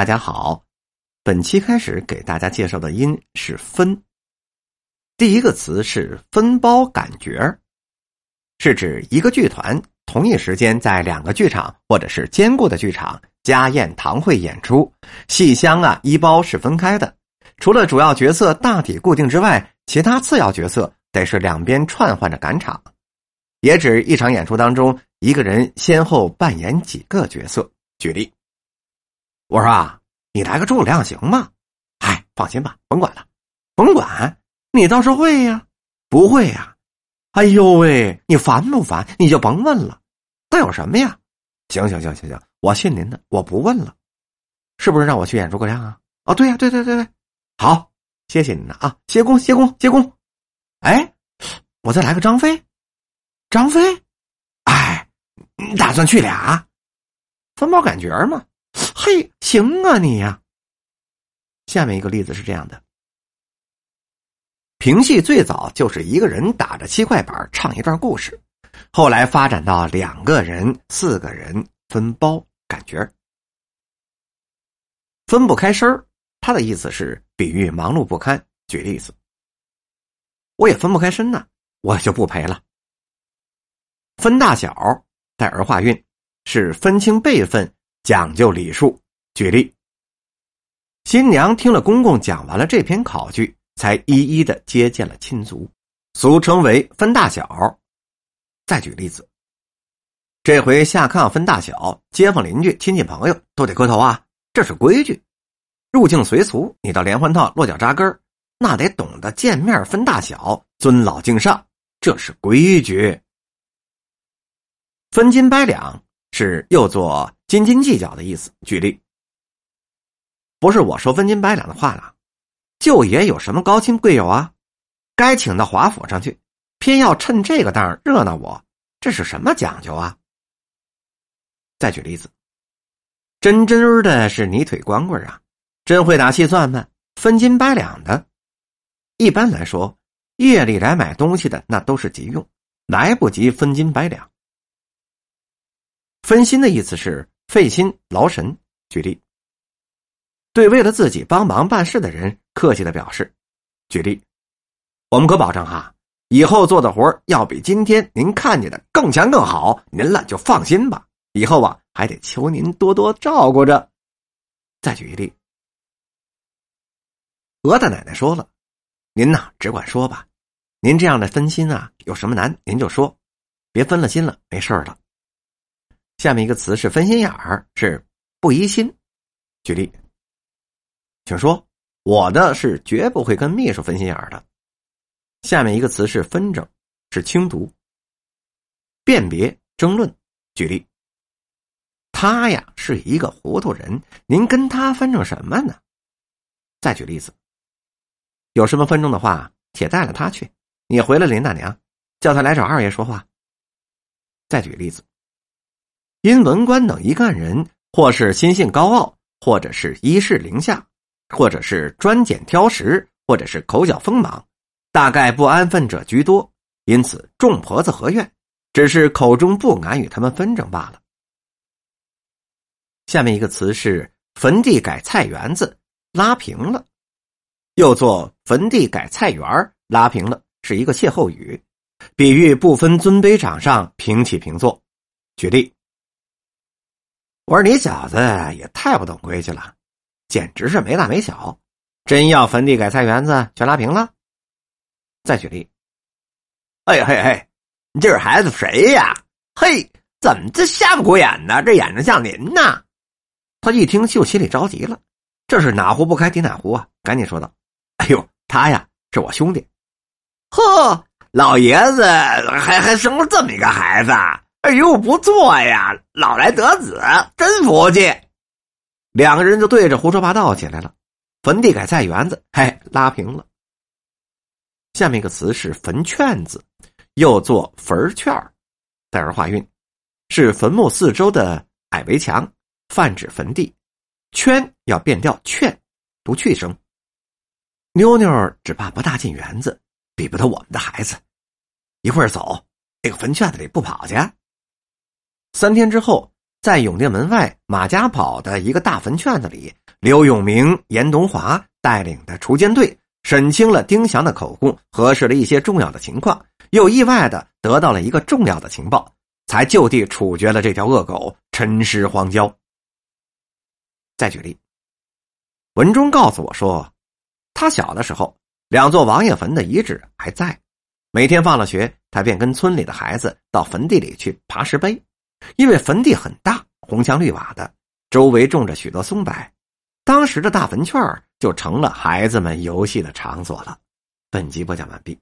大家好，本期开始给大家介绍的音是分。第一个词是分包感觉，是指一个剧团同一时间在两个剧场或者是兼顾的剧场家宴堂会演出，戏箱啊一包是分开的，除了主要角色大体固定之外，其他次要角色得是两边串换着赶场，也指一场演出当中一个人先后扮演几个角色。举例。我说啊，你来个诸葛亮行吗？哎，放心吧，甭管了，甭管，你倒是会呀，不会呀？哎呦喂，你烦不烦？你就甭问了，那有什么呀？行行行行行，我信您的，我不问了，是不是让我去演诸葛亮啊？哦，对呀，对对对对，好，谢谢您了啊，谢公谢公谢公。哎，我再来个张飞，张飞，哎，你打算去俩？分包感觉嘛。嘿，行啊你呀。下面一个例子是这样的：评戏最早就是一个人打着七块板唱一段故事，后来发展到两个人、四个人分包感觉分不开身儿。他的意思是比喻忙碌不堪。举例子，我也分不开身呢，我就不陪了。分大小带儿化韵，是分清辈分。讲究礼数。举例，新娘听了公公讲完了这篇考据，才一一的接见了亲族，俗称为分大小。再举例子，这回下炕分大小，街坊邻居、亲戚朋友都得磕头啊，这是规矩。入境随俗，你到连环套落脚扎根那得懂得见面分大小，尊老敬上，这是规矩。分金百两是又做。斤斤计较的意思。举例，不是我说分斤百两的话了，舅爷有什么高亲贵友啊？该请到华府上去，偏要趁这个当热闹我，这是什么讲究啊？再举例子，真真儿的是泥腿光棍啊，真会打细算盘，分斤百两的。一般来说，夜里来买东西的那都是急用，来不及分斤百两。分心的意思是。费心劳神，举例，对为了自己帮忙办事的人客气的表示，举例，我们可保证哈，以后做的活要比今天您看见的更强更好，您了就放心吧。以后啊，还得求您多多照顾着。再举一例，鹅大奶奶说了，您呐只管说吧，您这样的分心啊，有什么难您就说，别分了心了，没事了。下面一个词是分心眼儿，是不疑心。举例，请说，我的是绝不会跟秘书分心眼儿的。下面一个词是纷争，是轻读。辨别争论，举例，他呀是一个糊涂人，您跟他纷争什么呢？再举例子，有什么纷争的话，且带了他去。你回了林大娘，叫他来找二爷说话。再举例子。因文官等一干人，或是心性高傲，或者是一世凌下，或者是专拣挑食，或者是口角锋芒，大概不安分者居多，因此众婆子合院，只是口中不敢与他们纷争罢了。下面一个词是“坟地改菜园子”，拉平了，又做“坟地改菜园拉平了，是一个歇后语，比喻不分尊卑长上，平起平坐。举例。我说你小子也太不懂规矩了，简直是没大没小！真要坟地改菜园子，全拉平了。再举例，哎嘿嘿，你这是孩子谁呀？嘿，怎么这瞎不过眼呢？这眼睛像您呢？他一听就心里着急了，这是哪壶不开提哪壶啊！赶紧说道：“哎呦，他呀是我兄弟。呵，老爷子还还生了这么一个孩子。”哎呦，不错呀，老来得子，真福气。两个人就对着胡说八道起来了。坟地改菜园子，嘿，拉平了。下面一个词是坟圈子，又做坟圈带儿化韵，是坟墓四周的矮围墙，泛指坟地。圈要变调，劝，读去声。妞妞只怕不大进园子，比不得我们的孩子。一会儿走，那个坟圈子里不跑去。三天之后，在永定门外马家堡的一个大坟圈子里，刘永明、严东华带领的锄奸队审清了丁祥的口供，核实了一些重要的情况，又意外的得到了一个重要的情报，才就地处决了这条恶狗，沉尸荒郊。再举例，文中告诉我说，他小的时候，两座王爷坟的遗址还在，每天放了学，他便跟村里的孩子到坟地里去爬石碑，因为坟地很大，红墙绿瓦的。周围种着许多松柏，当时的大坟圈就成了孩子们游戏的场所了。本集播讲完毕。